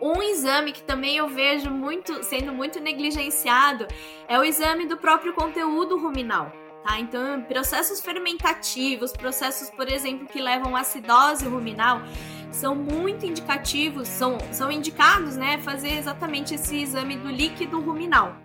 Um exame que também eu vejo muito sendo muito negligenciado é o exame do próprio conteúdo ruminal. Tá? Então, processos fermentativos, processos, por exemplo, que levam à acidose ruminal, são muito indicativos, são, são indicados, né, fazer exatamente esse exame do líquido ruminal.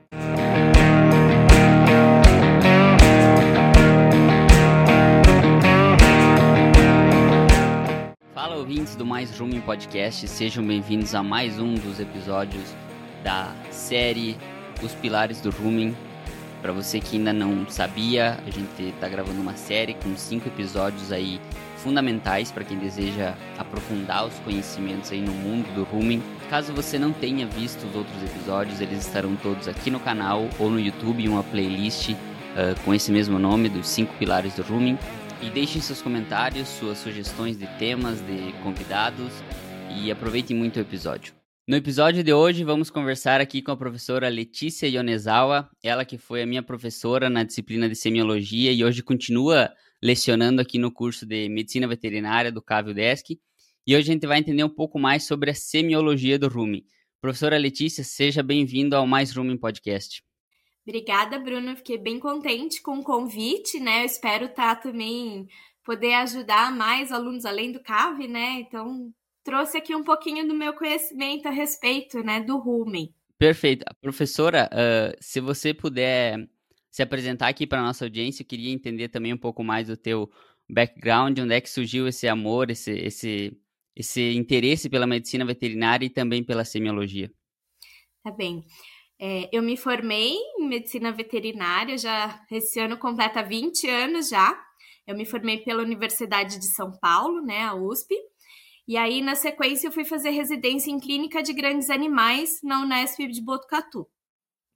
Fala ouvintes do Mais Rumen Podcast, sejam bem-vindos a mais um dos episódios da série Os Pilares do Rumen. Para você que ainda não sabia, a gente está gravando uma série com cinco episódios aí fundamentais para quem deseja aprofundar os conhecimentos aí no mundo do Rumen. Caso você não tenha visto os outros episódios, eles estarão todos aqui no canal ou no YouTube em uma playlist uh, com esse mesmo nome, dos cinco pilares do Rumen. E deixem seus comentários, suas sugestões de temas, de convidados e aproveitem muito o episódio. No episódio de hoje, vamos conversar aqui com a professora Letícia Yonezawa, ela que foi a minha professora na disciplina de semiologia e hoje continua lecionando aqui no curso de Medicina Veterinária do Cávio Desk. E hoje a gente vai entender um pouco mais sobre a semiologia do rumen. Professora Letícia, seja bem-vinda ao Mais Rumen Podcast. Obrigada, Bruno. Fiquei bem contente com o convite, né? Eu espero estar tá também poder ajudar mais alunos além do CAV, né? Então, trouxe aqui um pouquinho do meu conhecimento a respeito, né, do rumen. Perfeito. Professora, uh, se você puder se apresentar aqui para nossa audiência, eu queria entender também um pouco mais do teu background, onde é que surgiu esse amor, esse, esse, esse interesse pela medicina veterinária e também pela semiologia. Tá bem. É, eu me formei em medicina veterinária, já esse ano completa 20 anos já. Eu me formei pela Universidade de São Paulo, né, a USP. E aí, na sequência, eu fui fazer residência em clínica de grandes animais na Unesp de Botucatu.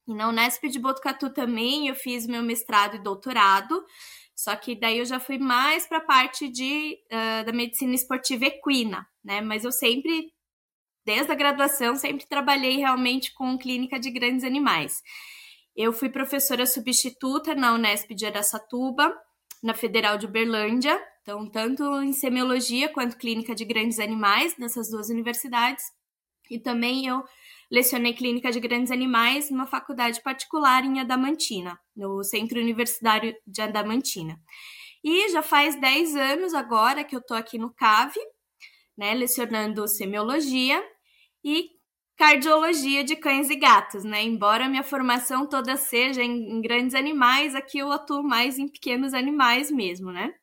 E na Unesp de Botucatu também eu fiz meu mestrado e doutorado, só que daí eu já fui mais para a parte de, uh, da medicina esportiva equina, né? Mas eu sempre, desde a graduação, sempre trabalhei realmente com clínica de grandes animais. Eu fui professora substituta na Unesp de Aracatuba, na Federal de Uberlândia, então, tanto em semiologia quanto clínica de grandes animais nessas duas universidades. E também eu lecionei clínica de grandes animais numa faculdade particular em Adamantina, no Centro Universitário de Adamantina. E já faz 10 anos agora que eu estou aqui no CAV, né, lecionando semiologia e cardiologia de cães e gatos, né? Embora minha formação toda seja em, grandes animais, aqui eu atuo mais em pequenos animais mesmo, né?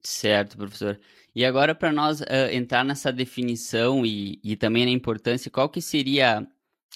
Certo, professor. E agora, para nós uh, entrar nessa definição e, e também na importância, qual que seria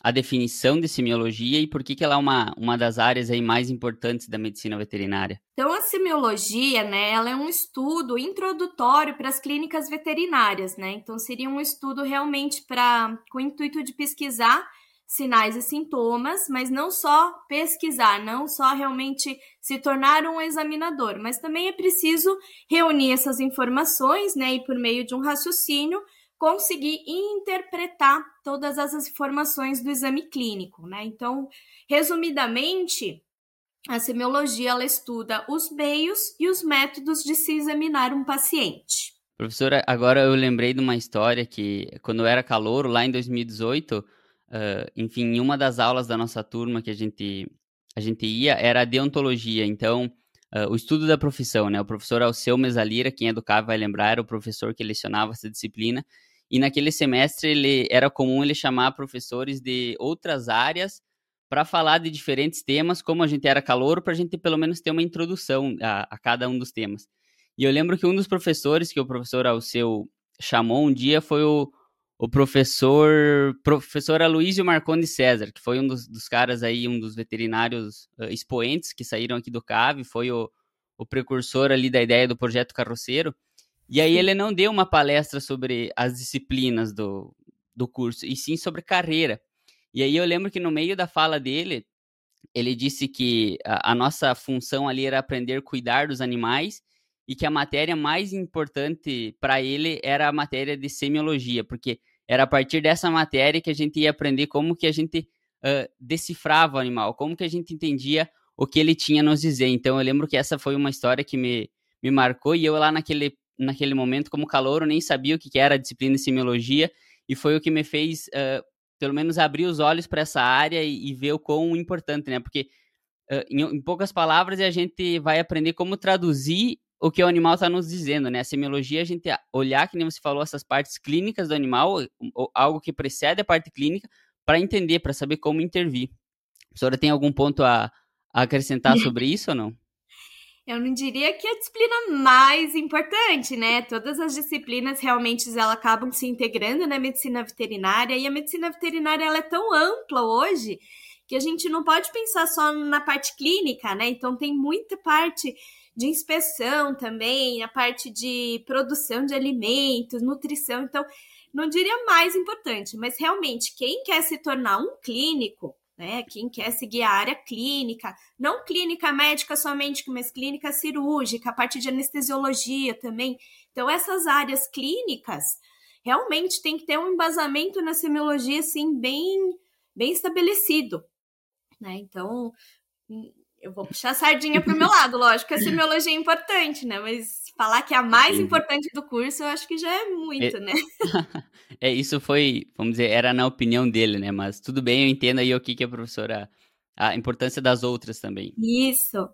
a definição de semiologia e por que, que ela é uma, uma das áreas aí mais importantes da medicina veterinária? Então, a semiologia, né, ela é um estudo introdutório para as clínicas veterinárias, né? Então, seria um estudo realmente para com o intuito de pesquisar sinais e sintomas, mas não só pesquisar, não só realmente se tornar um examinador, mas também é preciso reunir essas informações, né, e por meio de um raciocínio conseguir interpretar todas essas informações do exame clínico, né? Então, resumidamente, a semiologia ela estuda os meios e os métodos de se examinar um paciente. Professora, agora eu lembrei de uma história que quando eu era calouro, lá em 2018, Uh, enfim, em uma das aulas da nossa turma que a gente, a gente ia era a deontologia. Então, uh, o estudo da profissão, né? O professor Alceu Mesalira, quem é do CAV vai lembrar, era o professor que lecionava essa disciplina. E naquele semestre ele era comum ele chamar professores de outras áreas para falar de diferentes temas, como a gente era calor, para a gente pelo menos ter uma introdução a, a, cada um dos temas. E eu lembro que um dos professores que o professor Alceu chamou um dia foi o, o professor professor Aloysio Marconi César, que foi um dos, dos, caras aí, um dos veterinários uh, expoentes que saíram aqui do CAV, foi o, o precursor ali da ideia do projeto carroceiro. E aí ele não deu uma palestra sobre as disciplinas do, do curso, e sim sobre carreira. E aí eu lembro que no meio da fala dele, ele disse que a, a nossa função ali era aprender a cuidar dos animais e que a matéria mais importante para ele era a matéria de semiologia, porque era a partir dessa matéria que a gente ia aprender como que a gente uh, decifrava o animal, como que a gente entendia o que ele tinha a nos dizer. Então eu lembro que essa foi uma história que me, me marcou e eu lá naquele, naquele momento, como calor, nem sabia o que era a disciplina de semiologia e foi o que me fez uh, pelo menos abrir os olhos para essa área e, e, ver o quão importante, né? Porque, uh, em, em, poucas palavras, a gente vai aprender como traduzir o que o animal está nos dizendo, né? A semiologia, a gente olhar, que nem você falou, essas partes clínicas do animal, algo que precede a parte clínica, para entender, para saber como intervir. A senhora tem algum ponto a, a acrescentar sobre isso ou não? Eu não diria que a disciplina mais importante, né? Todas as disciplinas realmente elas acabam se integrando na medicina veterinária e a medicina veterinária ela é tão ampla hoje que a gente não pode pensar só na parte clínica, né? Então tem muita parte de inspeção também, a parte de produção de alimentos, nutrição. Então, não diria mais importante, mas realmente quem quer se tornar um clínico, né? Quem quer seguir a área clínica, não clínica médica somente, mas clínica cirúrgica, a parte de anestesiologia também. Então, essas áreas clínicas realmente tem que ter um embasamento na semiologia assim bem bem estabelecido, né? Então, eu vou puxar a sardinha para o meu lado, lógico que a semiologia é importante, né? Mas falar que é a mais importante do curso, eu acho que já é muito, é... né? é, isso foi, vamos dizer, era na opinião dele, né? Mas tudo bem, eu entendo aí o que, que a professora. A importância das outras também. Isso.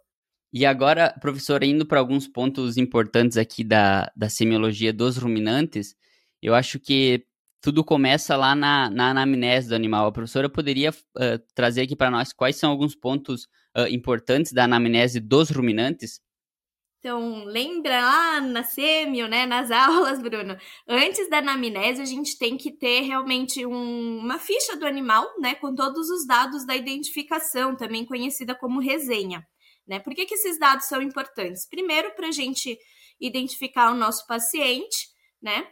E agora, professora, indo para alguns pontos importantes aqui da, da semiologia dos ruminantes, eu acho que tudo começa lá na, na anamnese do animal. A professora poderia uh, trazer aqui para nós quais são alguns pontos uh, importantes da anamnese dos ruminantes? Então, lembra lá na semio, né, nas aulas, Bruno? Antes da anamnese, a gente tem que ter realmente um, uma ficha do animal, né, com todos os dados da identificação, também conhecida como resenha. Né? Por que, que esses dados são importantes? Primeiro, para a gente identificar o nosso paciente, né?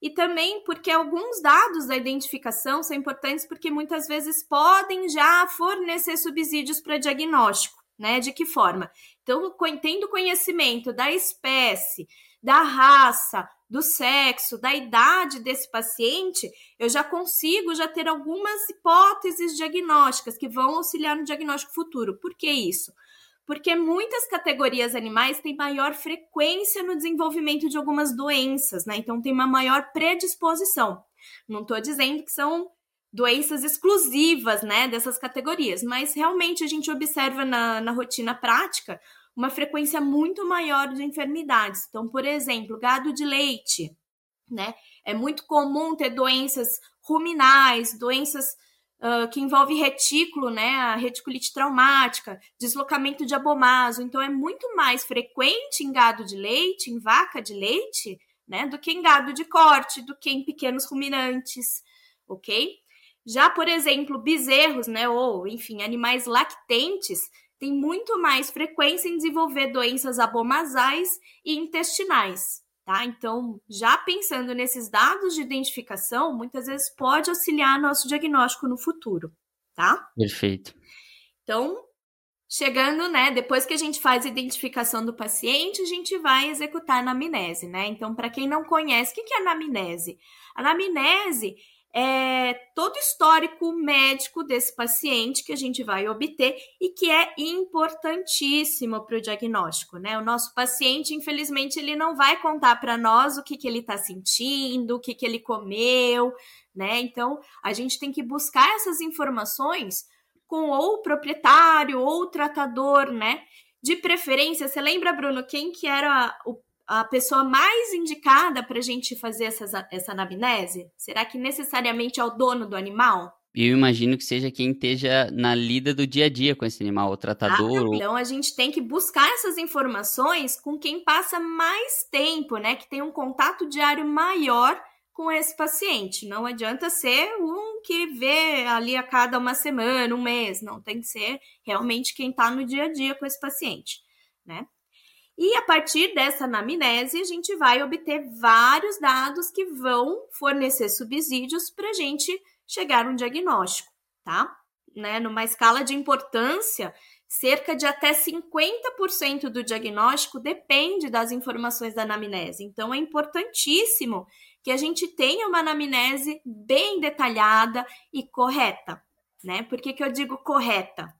E também porque alguns dados da identificação são importantes porque muitas vezes podem já fornecer subsídios para diagnóstico, né? De que forma? Então, tendo conhecimento da espécie, da raça, do sexo, da idade desse paciente, eu já consigo já ter algumas hipóteses diagnósticas que vão auxiliar no diagnóstico futuro. Por que isso? Porque muitas categorias animais têm maior frequência no desenvolvimento de algumas doenças, né? Então tem uma maior predisposição. Não estou dizendo que são doenças exclusivas, né, dessas categorias, mas realmente a gente observa na, na rotina prática uma frequência muito maior de enfermidades. Então, por exemplo, gado de leite, né? É muito comum ter doenças ruminais, doenças uh, que envolve retículo, né, a reticulite traumática, deslocamento de abomaso. Então, é muito mais frequente em gado de leite, em vaca de leite, né, do que em gado de corte, do que em pequenos ruminantes, ok? Já, por exemplo, bezerros, né, ou, enfim, animais lactentes, têm muito mais frequência em desenvolver doenças abomasais e intestinais. Tá? Então, já pensando nesses dados de identificação, muitas vezes pode auxiliar nosso diagnóstico no futuro, tá? Perfeito. Então, chegando, né, depois que a gente faz a identificação do paciente, a gente vai executar a anamnese, né? Então, para quem não conhece, o que é anamnese? A anamnese é, todo histórico médico desse paciente que a gente vai obter e que é importantíssimo para o diagnóstico, né? O nosso paciente, infelizmente, ele não vai contar para nós o que, que ele está sentindo, o que, que ele comeu, né? Então, a gente tem que buscar essas informações com ou o proprietário ou o tratador, né? De preferência, você lembra, Bruno, quem que era o a pessoa mais indicada para a gente fazer essa, essa anamnese? Será que necessariamente é o dono do animal? Eu imagino que seja quem esteja na lida do dia a dia com esse animal, o tratador. Ah, então a gente tem que buscar essas informações com quem passa mais tempo, né? Que tem um contato diário maior com esse paciente. Não adianta ser um que vê ali a cada uma semana, um mês. Não, tem que ser realmente quem está no dia a dia com esse paciente, né? E a partir dessa anamnese, a gente vai obter vários dados que vão fornecer subsídios para a gente chegar a um diagnóstico, tá? Né? Numa escala de importância, cerca de até 50% do diagnóstico depende das informações da anamnese. Então, é importantíssimo que a gente tenha uma anamnese bem detalhada e correta, né? Por que, que eu digo correta?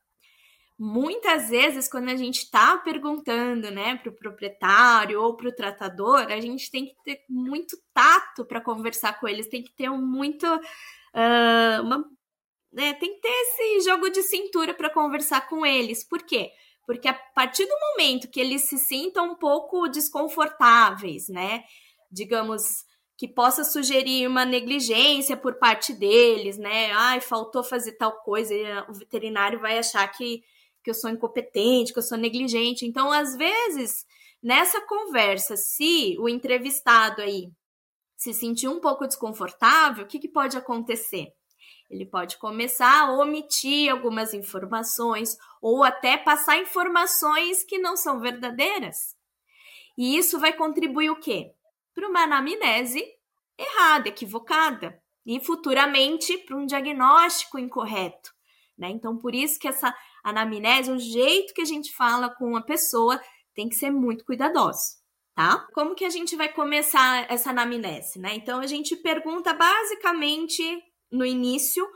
Muitas vezes, quando a gente está perguntando né, para o proprietário ou para o tratador, a gente tem que ter muito tato para conversar com eles, tem que ter um muito. Uh, uma né, tem que ter esse jogo de cintura para conversar com eles. Por quê? Porque a partir do momento que eles se sintam um pouco desconfortáveis, né? Digamos que possa sugerir uma negligência por parte deles, né? Ai, faltou fazer tal coisa, o veterinário vai achar que, que eu sou incompetente, que eu sou negligente. Então, às vezes, nessa conversa, se o entrevistado aí se sentir um pouco desconfortável, o que, que pode acontecer? Ele pode começar a omitir algumas informações ou até passar informações que não são verdadeiras. E isso vai contribuir o quê? Para uma anamnese errada, equivocada, e futuramente para um diagnóstico incorreto. Né? Então, por isso que essa anamnese, o jeito que a gente fala com a pessoa, tem que ser muito cuidadoso. Tá? Como que a gente vai começar essa anamnese, né? Então a gente pergunta basicamente no início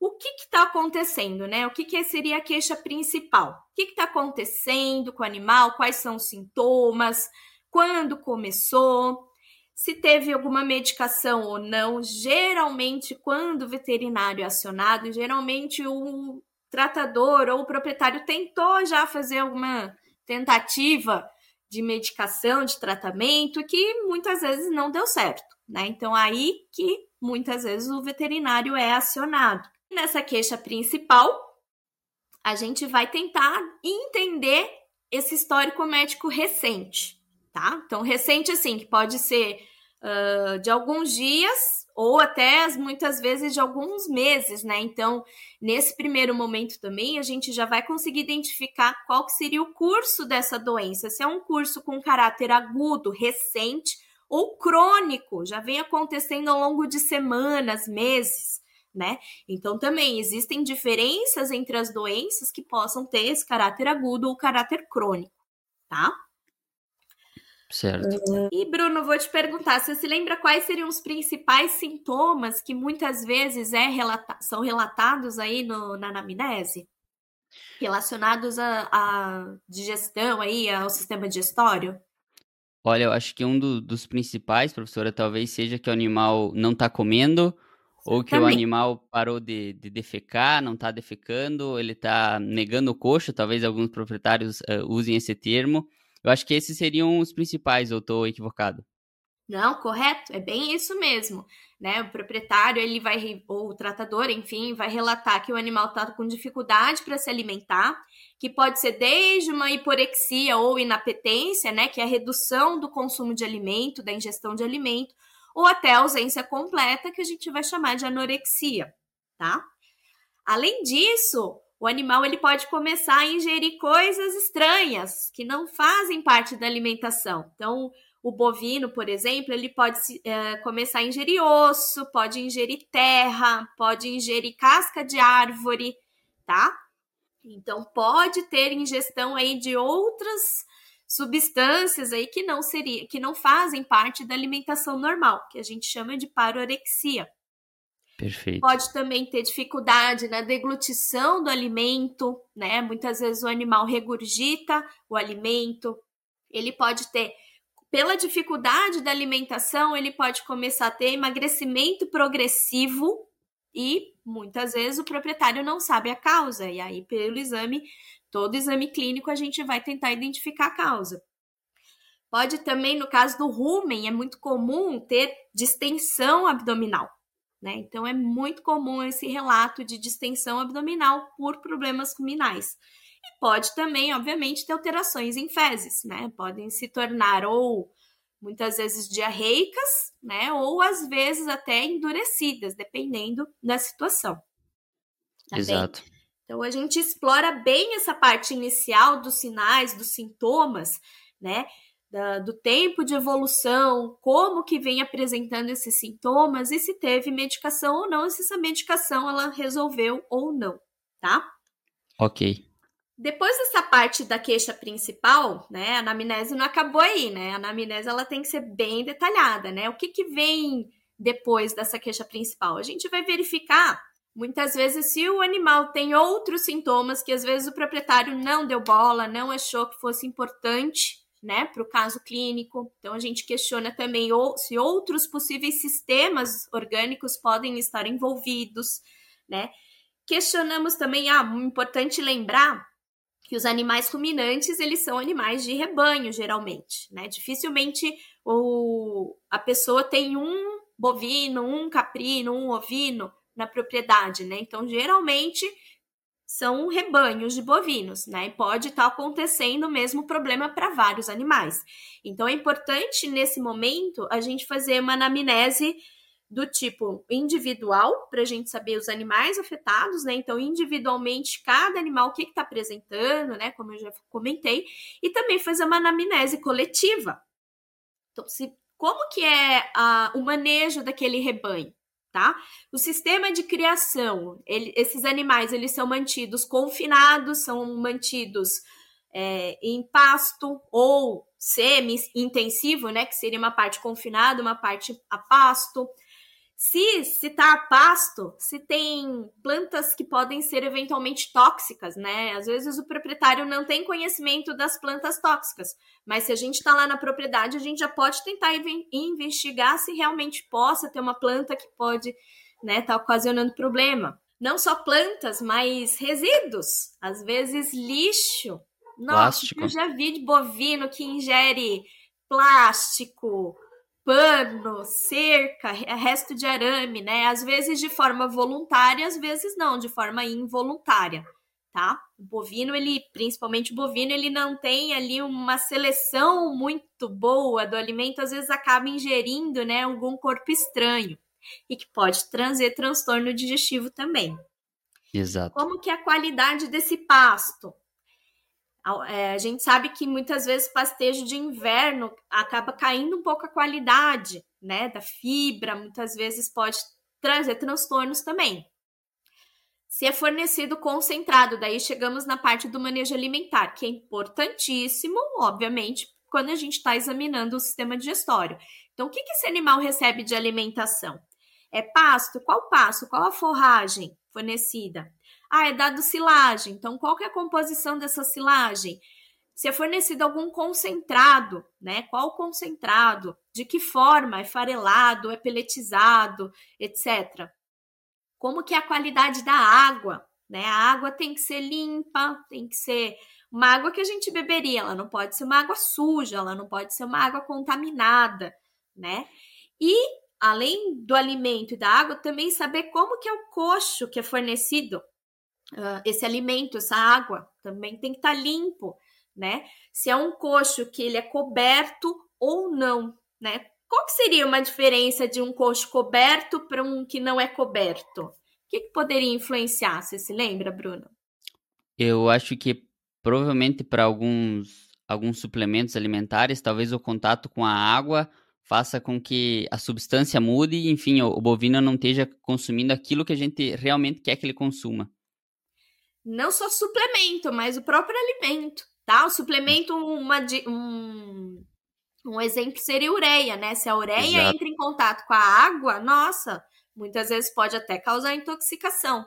o que está acontecendo, né? O que, que seria a queixa principal? O que está acontecendo com o animal? Quais são os sintomas? Quando começou? Se teve alguma medicação ou não? Geralmente, quando o veterinário é acionado, geralmente o tratador ou o proprietário tentou já fazer alguma tentativa de medicação, de tratamento, que muitas vezes não deu certo, né? Então, aí que muitas vezes o veterinário é acionado. Nessa queixa principal, a gente vai tentar entender esse histórico médico recente, tá? Então, recente, assim, que pode ser uh, de alguns dias ou até muitas vezes de alguns meses, né? Então, nesse primeiro momento também, a gente já vai conseguir identificar qual que seria o curso dessa doença, se é um curso com caráter agudo, recente ou crônico, já vem acontecendo ao longo de semanas, meses, né? Então, também existem diferenças entre as doenças que possam ter esse caráter agudo ou caráter crônico, tá? Certo. E, Bruno, vou te perguntar, você se lembra quais seriam os principais sintomas que muitas vezes é relata são relatados aí no, na anamnese? Relacionados à digestão aí, ao sistema digestório? Olha, eu acho que um do, dos principais, professora, talvez seja que o animal não está comendo, ou que Também. o animal parou de, de defecar, não está defecando, ele está negando o coxo, talvez alguns proprietários uh, usem esse termo. Eu acho que esses seriam os principais, ou estou equivocado? Não, correto, é bem isso mesmo, né? O proprietário, ele vai, ou o tratador, enfim, vai relatar que o animal está com dificuldade para se alimentar, que pode ser desde uma hiporexia ou inapetência, né? Que é a redução do consumo de alimento, da ingestão de alimento, ou até ausência completa, que a gente vai chamar de anorexia, tá? Além disso, o animal ele pode começar a ingerir coisas estranhas que não fazem parte da alimentação. Então, o bovino, por exemplo, ele pode é, começar a ingerir osso, pode ingerir terra, pode ingerir casca de árvore, tá? Então, pode ter ingestão aí de outras substâncias aí que não seria, que não fazem parte da alimentação normal, que a gente chama de parorexia. Perfeito. Pode também ter dificuldade na deglutição do alimento, né? Muitas vezes o animal regurgita o alimento. Ele pode ter, pela dificuldade da alimentação, ele pode começar a ter emagrecimento progressivo e muitas vezes o proprietário não sabe a causa. E aí, pelo exame, todo exame clínico, a gente vai tentar identificar a causa. Pode também, no caso do rumen, é muito comum ter distensão abdominal. Né? Então, é muito comum esse relato de distensão abdominal por problemas ruminais. E pode também, obviamente, ter alterações em fezes, né? Podem se tornar ou muitas vezes diarreicas, né? Ou às vezes até endurecidas, dependendo da situação. Tá Exato. Bem? Então a gente explora bem essa parte inicial dos sinais, dos sintomas, né? Da, do tempo de evolução, como que vem apresentando esses sintomas e se teve medicação ou não, se essa medicação ela resolveu ou não, tá? Ok. Depois dessa parte da queixa principal, né, a anamnese não acabou aí, né? A anamnese ela tem que ser bem detalhada, né? O que que vem depois dessa queixa principal? A gente vai verificar muitas vezes se o animal tem outros sintomas que às vezes o proprietário não deu bola, não achou que fosse importante né, para o caso clínico. Então, a gente questiona também se outros possíveis sistemas orgânicos podem estar envolvidos, né? questionamos também, ah, importante lembrar que os animais ruminantes, eles são animais de rebanho, geralmente, né? Dificilmente o, a pessoa tem um bovino, um caprino, um ovino na propriedade, né? Então, geralmente, são rebanhos de bovinos, né? E pode estar tá acontecendo o mesmo problema para vários animais. Então, é importante, nesse momento, a gente fazer uma anamnese do tipo individual, para a gente saber os animais afetados, né? Então, individualmente, cada animal, o que está apresentando, né? Como eu já comentei, e também fazer uma anamnese coletiva. Então, se, como que é a, o manejo daquele rebanho? Tá? O sistema de criação, ele, esses animais eles são mantidos confinados, são mantidos é, em pasto ou semi-intensivo, né? Que seria uma parte confinada, uma parte a pasto. Se se tá a pasto, se tem plantas que podem ser eventualmente tóxicas, né? Às vezes o proprietário não tem conhecimento das plantas tóxicas, mas se a gente está lá na propriedade, a gente já pode tentar investigar se realmente possa ter uma planta que pode, né, tá ocasionando problema. Não só plantas, mas resíduos, às vezes lixo. Nossa, plástico. eu já vi de bovino que ingere plástico, pano, cerca, resto de arame, né? Às vezes de forma voluntária, às vezes não, de forma involuntária, tá? O bovino, ele, principalmente o bovino, ele não tem ali uma seleção muito boa do alimento, às vezes acaba ingerindo, né, algum corpo estranho e que pode trazer transtorno digestivo também. Exato. Como que é a qualidade desse pasto? É, a gente sabe que muitas vezes pastejo de inverno acaba caindo um pouco a qualidade, né, da fibra, muitas vezes pode trazer transtornos também. Se é fornecido concentrado, daí chegamos na parte do manejo alimentar, que é importantíssimo, obviamente, quando a gente está examinando o sistema digestório. Então, o que, que esse animal recebe de alimentação? É pasto? Qual pasto? Qual a forragem fornecida? Ah, é dado silagem. Então, qual que é a composição dessa silagem? Se é fornecido algum concentrado, né? Qual concentrado? De que forma? É farelado? É peletizado? Etc. Como que é a qualidade da água? Né? A água tem que ser limpa, tem que ser uma água que a gente beberia. Ela não pode ser uma água suja, ela não pode ser uma água contaminada, né? E além do alimento e da água, também saber como que é o coxo que é fornecido uh, esse alimento, essa água, também tem que estar tá limpo, né? Se é um coxo que ele é coberto ou não, né? Qual seria uma diferença de um coxo coberto para um que não é coberto? O que, que poderia influenciar? Você se lembra, Bruno? Eu acho que provavelmente para alguns, alguns suplementos alimentares, talvez o contato com a água faça com que a substância mude enfim, o, o bovino não esteja consumindo aquilo que a gente realmente quer que ele consuma não só suplemento, mas o próprio alimento, tá? O suplemento, uma, um, um exemplo seria ureia, né? Se a ureia Exato. entra em contato com a água, nossa, muitas vezes pode até causar intoxicação.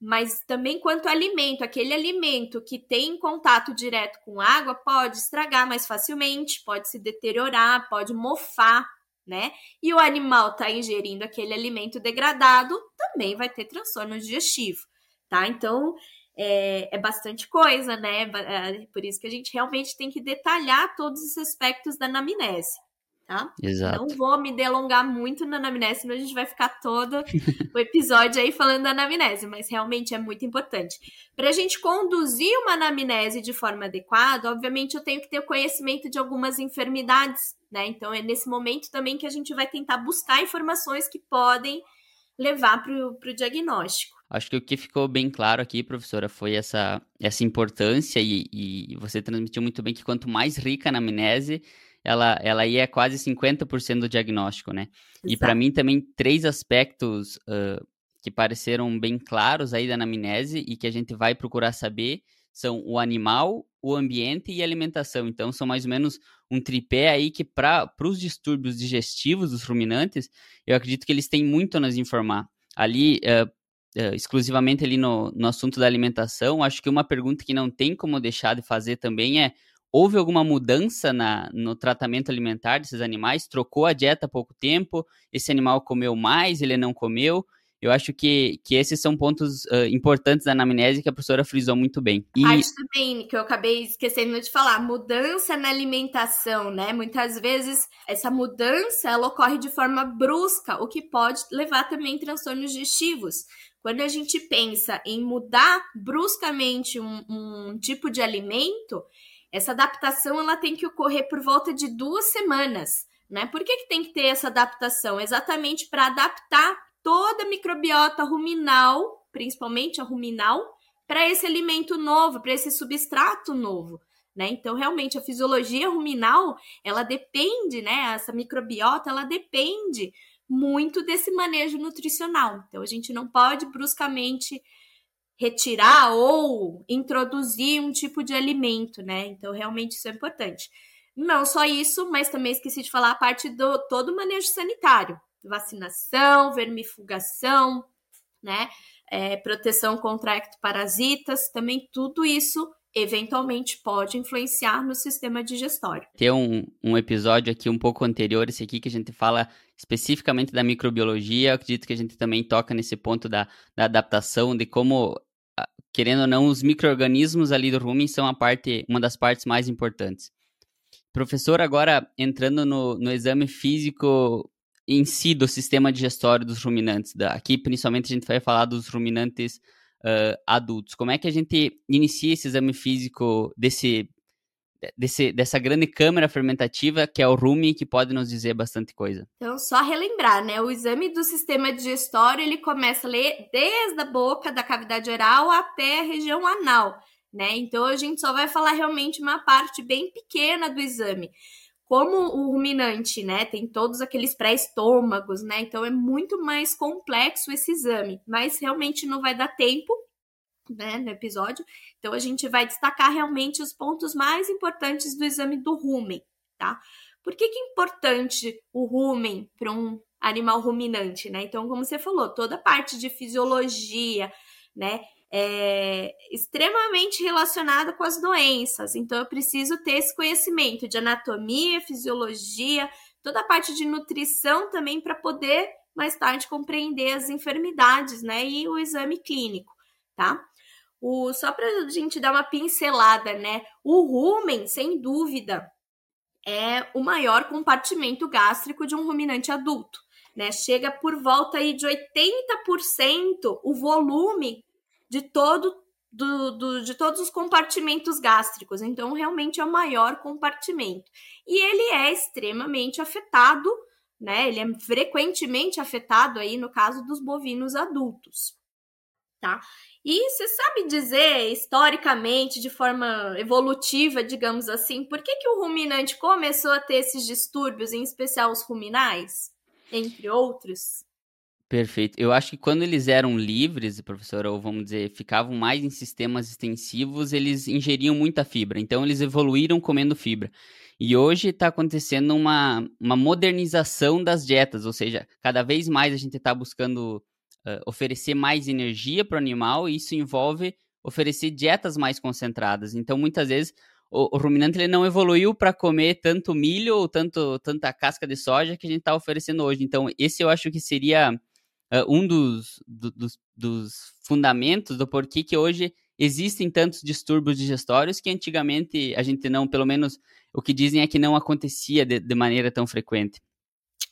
Mas também quanto ao alimento, aquele alimento que tem contato direto com água pode estragar mais facilmente, pode se deteriorar, pode mofar, né? E o animal está ingerindo aquele alimento degradado, também vai ter transtorno digestivo, tá? Então, é, é bastante coisa, né? É, por isso que a gente realmente tem que detalhar todos os aspectos da anamnese. Tá? Exato. Não vou me delongar muito na anamnese, senão a gente vai ficar todo o episódio aí falando da anamnese, mas realmente é muito importante. Para a gente conduzir uma anamnese de forma adequada, obviamente eu tenho que ter conhecimento de algumas enfermidades, né? Então é nesse momento também que a gente vai tentar buscar informações que podem levar para o diagnóstico. Acho que o que ficou bem claro aqui, professora, foi essa, essa importância e, e você transmitiu muito bem que quanto mais rica na amnese, ela, ela ia quase 50% do diagnóstico, né? Exato. E para mim também três aspectos uh, que pareceram bem claros aí da anamnese e que a gente vai procurar saber são o animal, o ambiente e a alimentação. Então são mais ou menos um tripé aí que para os distúrbios digestivos dos ruminantes, eu acredito que eles têm muito a nos informar. Ali, uh, uh, exclusivamente ali no, no assunto da alimentação, acho que uma pergunta que não tem como deixar de fazer também é: houve alguma mudança na, no tratamento alimentar desses animais? Trocou a dieta há pouco tempo? Esse animal comeu mais? Ele não comeu? Eu acho que, que esses são pontos uh, importantes da anamnese que a professora frisou muito bem. E... Acho também, que eu acabei esquecendo de falar, mudança na alimentação, né? Muitas vezes essa mudança, ela ocorre de forma brusca, o que pode levar também transtornos digestivos. Quando a gente pensa em mudar bruscamente um, um tipo de alimento, essa adaptação ela tem que ocorrer por volta de duas semanas. Né? Por que, que tem que ter essa adaptação? Exatamente para adaptar toda a microbiota ruminal, principalmente a ruminal, para esse alimento novo, para esse substrato novo. Né? Então, realmente, a fisiologia ruminal, ela depende, né? Essa microbiota, ela depende muito desse manejo nutricional. Então, a gente não pode bruscamente retirar ou introduzir um tipo de alimento, né? Então, realmente isso é importante. Não só isso, mas também esqueci de falar a parte do todo o manejo sanitário, vacinação, vermifugação, né? É, proteção contra ectoparasitas, também tudo isso eventualmente pode influenciar no sistema digestório. Tem um, um episódio aqui um pouco anterior, esse aqui, que a gente fala especificamente da microbiologia. Eu acredito que a gente também toca nesse ponto da, da adaptação, de como, querendo ou não, os micro-organismos ali do rumen são a parte, uma das partes mais importantes. Professor, agora entrando no, no exame físico em si do sistema digestório dos ruminantes. Aqui, principalmente, a gente vai falar dos ruminantes uh, adultos. Como é que a gente inicia esse exame físico desse, desse, dessa grande câmara fermentativa que é o rumen, que pode nos dizer bastante coisa? Então, só relembrar, né? O exame do sistema digestório, ele começa a ler desde a boca, da cavidade oral até a região anal, né? Então, a gente só vai falar realmente uma parte bem pequena do exame como o ruminante, né, tem todos aqueles pré-estômagos, né, então é muito mais complexo esse exame, mas realmente não vai dar tempo, né, no episódio, então a gente vai destacar realmente os pontos mais importantes do exame do rumen, tá? Por que, que é importante o rumen para um animal ruminante, né? Então, como você falou, toda a parte de fisiologia, né, é, extremamente relacionada com as doenças. Então, eu preciso ter esse conhecimento de anatomia, fisiologia, toda a parte de nutrição também para poder mais tarde compreender as enfermidades, né? E o exame clínico, tá? O, só para a gente dar uma pincelada, né? O rumen, sem dúvida, é o maior compartimento gástrico de um ruminante adulto, né? Chega por volta aí de 80% o volume de todo do, do, de todos os compartimentos gástricos. Então, realmente é o maior compartimento. E ele é extremamente afetado, né? Ele é frequentemente afetado aí no caso dos bovinos adultos, tá? E você sabe dizer historicamente, de forma evolutiva, digamos assim, por que, que o ruminante começou a ter esses distúrbios, em especial os ruminais, entre outros? Perfeito. Eu acho que quando eles eram livres, professor, ou vamos dizer, ficavam mais em sistemas extensivos, eles ingeriam muita fibra. Então, eles evoluíram comendo fibra. E hoje está acontecendo uma, uma modernização das dietas, ou seja, cada vez mais a gente está buscando uh, oferecer mais energia para o animal, e isso envolve oferecer dietas mais concentradas. Então, muitas vezes, o, o ruminante ele não evoluiu para comer tanto milho ou tanto, tanta casca de soja que a gente está oferecendo hoje. Então, esse eu acho que seria uh, um dos, do, dos, dos, fundamentos do porquê que hoje existem tantos distúrbios digestórios que antigamente a gente não, pelo menos o que dizem é que não acontecia de, de maneira tão frequente.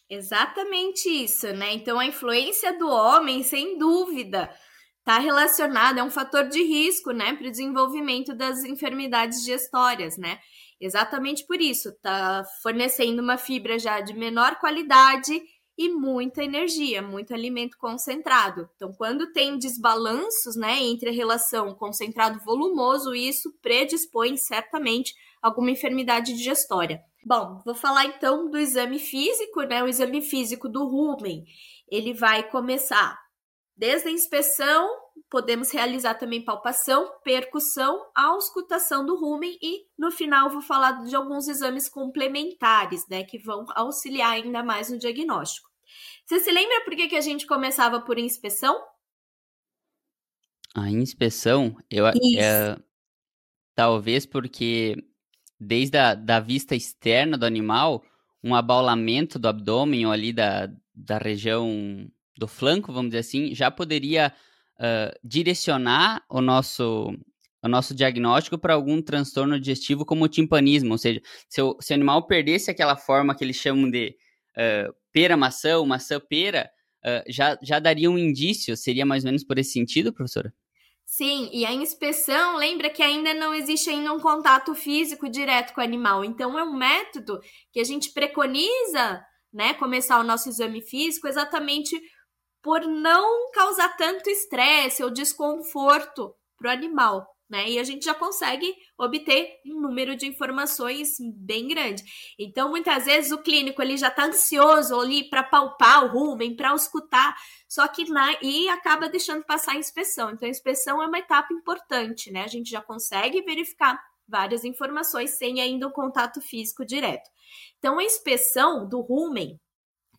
Exatamente isso, né? Então a influência do homem, sem dúvida, está relacionada, é um fator de risco, né, para o desenvolvimento das enfermidades digestórias, né? Exatamente por isso, está fornecendo uma fibra já de menor qualidade e muita energia, muito alimento concentrado. Então, quando tem desbalanços, né, entre a relação concentrado volumoso, isso predispõe certamente alguma enfermidade digestória. Bom, vou falar então do exame físico, né? O exame físico do rumen, ele vai começar desde a inspeção, podemos realizar também palpação, percussão, auscultação do rumen e no final vou falar de alguns exames complementares, né, que vão auxiliar ainda mais no diagnóstico. Você se lembra por que, que a gente começava por inspeção? A inspeção, eu é, talvez porque desde a da vista externa do animal, um abaulamento do abdômen ou ali da, da região do flanco, vamos dizer assim, já poderia uh, direcionar o nosso, o nosso diagnóstico para algum transtorno digestivo como o timpanismo, ou seja, se o, se o animal perdesse aquela forma que eles chamam de uh, pera-maçã, maçã-pera, uh, já, já daria um indício, seria mais ou menos por esse sentido, professora? Sim, e a inspeção, lembra que ainda não existe ainda um contato físico direto com o animal. Então, é um método que a gente preconiza, né, começar o nosso exame físico exatamente por não causar tanto estresse ou desconforto para o animal né? E a gente já consegue obter um número de informações bem grande. Então, muitas vezes o clínico ele já está ansioso ali para palpar o rumen, para escutar, só que na e acaba deixando passar a inspeção. Então, a inspeção é uma etapa importante, né? A gente já consegue verificar várias informações sem ainda o um contato físico direto. Então, a inspeção do rumen,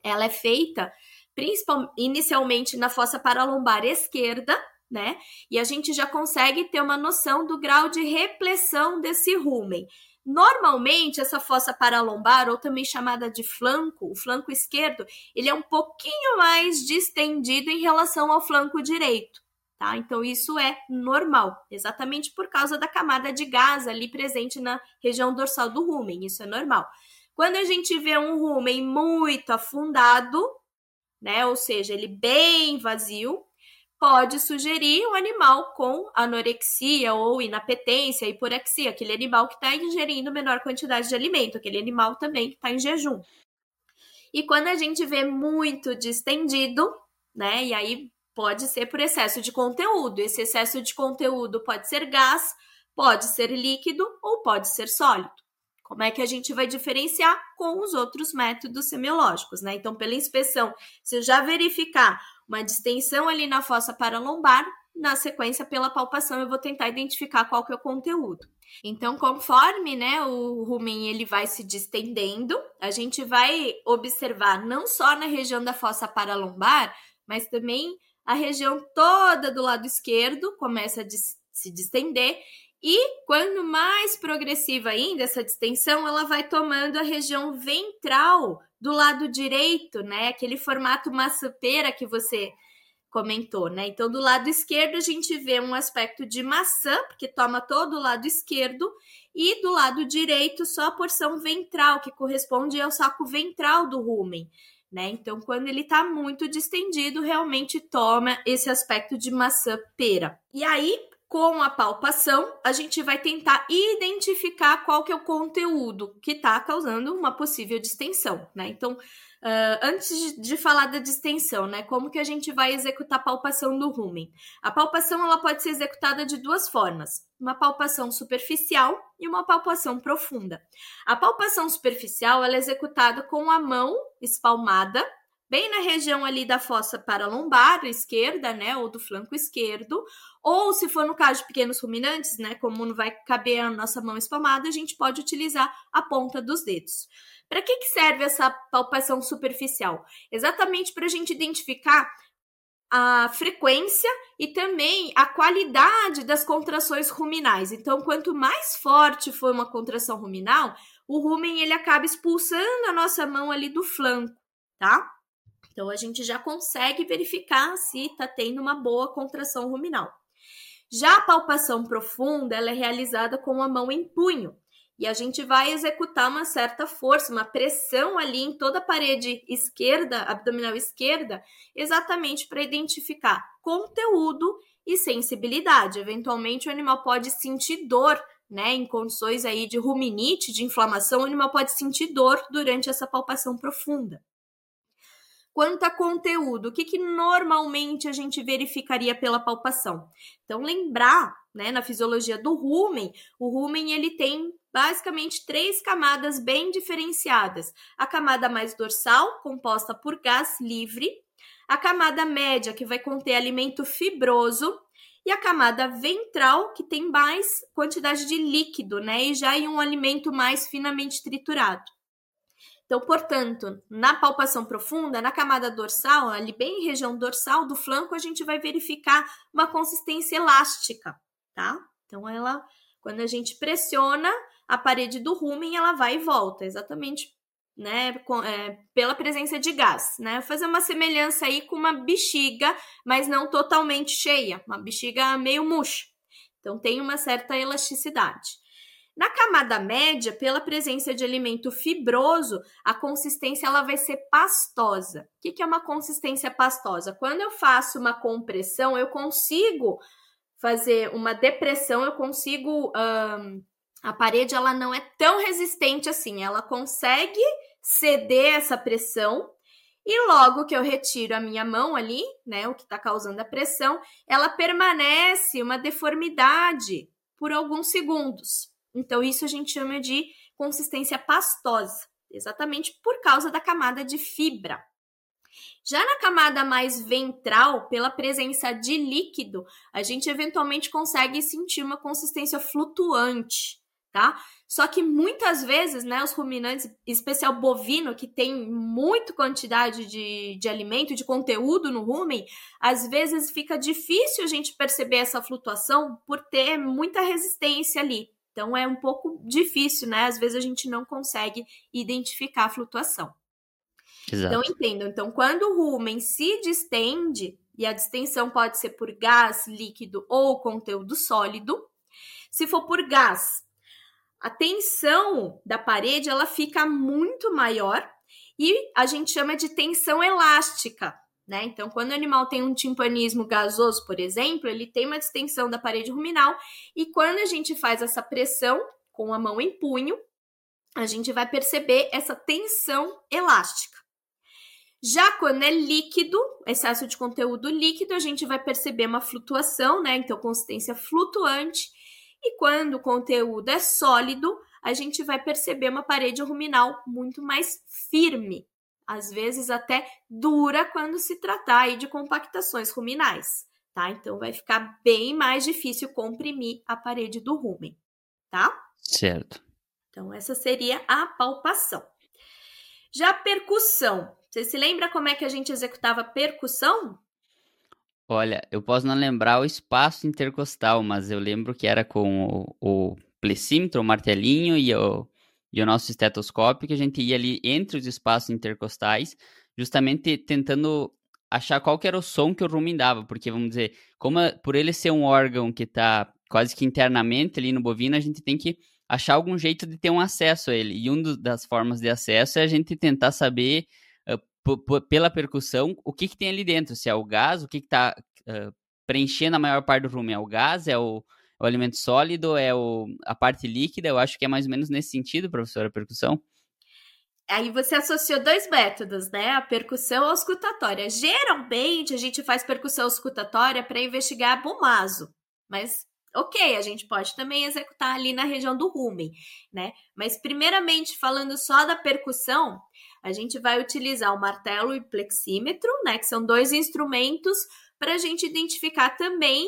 ela é feita principalmente inicialmente na fossa paralombar esquerda, né? E a gente já consegue ter uma noção do grau de repressão desse rumen. Normalmente, essa fossa paralombar, ou também chamada de flanco, o flanco esquerdo, ele é um pouquinho mais distendido em relação ao flanco direito, tá? Então, isso é normal, exatamente por causa da camada de gás ali presente na região dorsal do rumen, isso é normal. Quando a gente vê um rumen muito afundado, né, ou seja, ele bem vazio, pode sugerir um animal com anorexia ou inapetência, hiporexia, aquele animal que está ingerindo menor quantidade de alimento, aquele animal também que está em jejum. E quando a gente vê muito distendido, né? E aí pode ser por excesso de conteúdo. Esse excesso de conteúdo pode ser gás, pode ser líquido ou pode ser sólido. Como é que a gente vai diferenciar com os outros métodos semiológicos, né? Então, pela inspeção, se eu já verificar uma distensão ali na fossa paralombar, na sequência, pela palpação, eu vou tentar identificar qual que é o conteúdo. Então, conforme né, o rumen ele vai se distendendo, a gente vai observar não só na região da fossa paralombar, mas também a região toda do lado esquerdo começa a se distender e quando mais progressiva ainda essa distensão, ela vai tomando a região ventral do lado direito, né? Aquele formato maçã-pera que você comentou, né? Então, do lado esquerdo, a gente vê um aspecto de maçã, porque toma todo o lado esquerdo, e do lado direito, só a porção ventral, que corresponde ao saco ventral do rumen. Né? Então, quando ele está muito distendido, realmente toma esse aspecto de maçã pera. E aí, com a palpação, a gente vai tentar identificar qual que é o conteúdo que está causando uma possível distensão, né? Então, uh, antes de, falar da distensão, né? Como que a gente vai executar a palpação do rumen? A palpação ela pode ser executada de duas formas: uma palpação superficial e uma palpação profunda. A palpação superficial ela é executada com a mão espalmada bem na região ali da fossa paralombar esquerda, né, ou do flanco esquerdo, ou se for no caso de pequenos ruminantes, né, como não vai caber a nossa mão espalmada, a gente pode utilizar a ponta dos dedos. Para que, que serve essa palpação superficial? Exatamente para a gente identificar a frequência e também a qualidade das contrações ruminais. Então, quanto mais forte for uma contração ruminal, o rumen ele acaba expulsando a nossa mão ali do flanco, tá? Então, a gente já consegue verificar se está tendo uma boa contração ruminal. Já a palpação profunda, ela é realizada com a mão em punho. E a gente vai executar uma certa força, uma pressão ali em toda a parede esquerda, abdominal esquerda, exatamente para identificar conteúdo e sensibilidade. Eventualmente, o animal pode sentir dor, né? Em condições aí de ruminite, de inflamação, o animal pode sentir dor durante essa palpação profunda. Quanto a conteúdo, o que, que normalmente a gente verificaria pela palpação? Então, lembrar, né, na fisiologia do rumen, o rumen ele tem basicamente três camadas bem diferenciadas. A camada mais dorsal, composta por gás livre, a camada média, que vai conter alimento fibroso, e a camada ventral, que tem mais quantidade de líquido, né? E já em um alimento mais finamente triturado. Então, portanto, na palpação profunda, na camada dorsal, ali bem em região dorsal do flanco, a gente vai verificar uma consistência elástica, tá? Então, ela, quando a gente pressiona a parede do rumen, ela vai e volta, exatamente né, com, é, pela presença de gás, né? Fazer uma semelhança aí com uma bexiga, mas não totalmente cheia, uma bexiga meio murcha. Então tem uma certa elasticidade. Na camada média, pela presença de alimento fibroso, a consistência ela vai ser pastosa. O que é uma consistência pastosa? Quando eu faço uma compressão, eu consigo fazer uma depressão, eu consigo. Um, a parede ela não é tão resistente assim, ela consegue ceder essa pressão e logo que eu retiro a minha mão ali, né, o que está causando a pressão, ela permanece uma deformidade por alguns segundos. Então, isso a gente chama de consistência pastosa, exatamente por causa da camada de fibra. Já na camada mais ventral, pela presença de líquido, a gente eventualmente consegue sentir uma consistência flutuante, tá? Só que muitas vezes, né, os ruminantes, especial bovino, que tem muita quantidade de, de alimento, de conteúdo no rumen, às vezes fica difícil a gente perceber essa flutuação por ter muita resistência ali. Então é um pouco difícil, né? Às vezes a gente não consegue identificar a flutuação. Exato. Então entendam. Então, quando o rumen se distende, e a distensão pode ser por gás, líquido ou conteúdo sólido, se for por gás, a tensão da parede ela fica muito maior e a gente chama de tensão elástica. Né? Então, quando o animal tem um timpanismo gasoso, por exemplo, ele tem uma distensão da parede ruminal, e quando a gente faz essa pressão com a mão em punho, a gente vai perceber essa tensão elástica. Já quando é líquido, excesso de conteúdo líquido, a gente vai perceber uma flutuação, né? Então, consistência flutuante. E quando o conteúdo é sólido, a gente vai perceber uma parede ruminal muito mais firme, às vezes até dura quando se tratar aí de compactações ruminais, tá? Então vai ficar bem mais difícil comprimir a parede do rumen, tá? Certo. Então essa seria a palpação. Já a percussão. Você se lembra como é que a gente executava percussão? Olha, eu posso não lembrar o espaço intercostal, mas eu lembro que era com o, o plecímetro, o martelinho e o, e o nosso estetoscópio, que a gente ia ali entre os espaços intercostais, justamente tentando achar qual que era o som que o rumen dava, porque vamos dizer, como é, por ele ser um órgão que está quase que internamente ali no bovino, a gente tem que achar algum jeito de ter um acesso a ele. E uma das formas de acesso é a gente tentar saber uh, pela percussão o que, que tem ali dentro, se é o gás, o que está uh, preenchendo a maior parte do rumen, é o gás, é o o alimento sólido, é o, a parte líquida, eu acho que é mais ou menos nesse sentido, professora, a percussão. Aí você associou dois métodos, né? A percussão auscultatória. Geralmente a gente faz percussão auscultatória para investigar bumazo, mas ok, a gente pode também executar ali na região do rumen, né? Mas primeiramente falando só da percussão, a gente vai utilizar o martelo e plexímetro, né? Que são dois instrumentos para a gente identificar também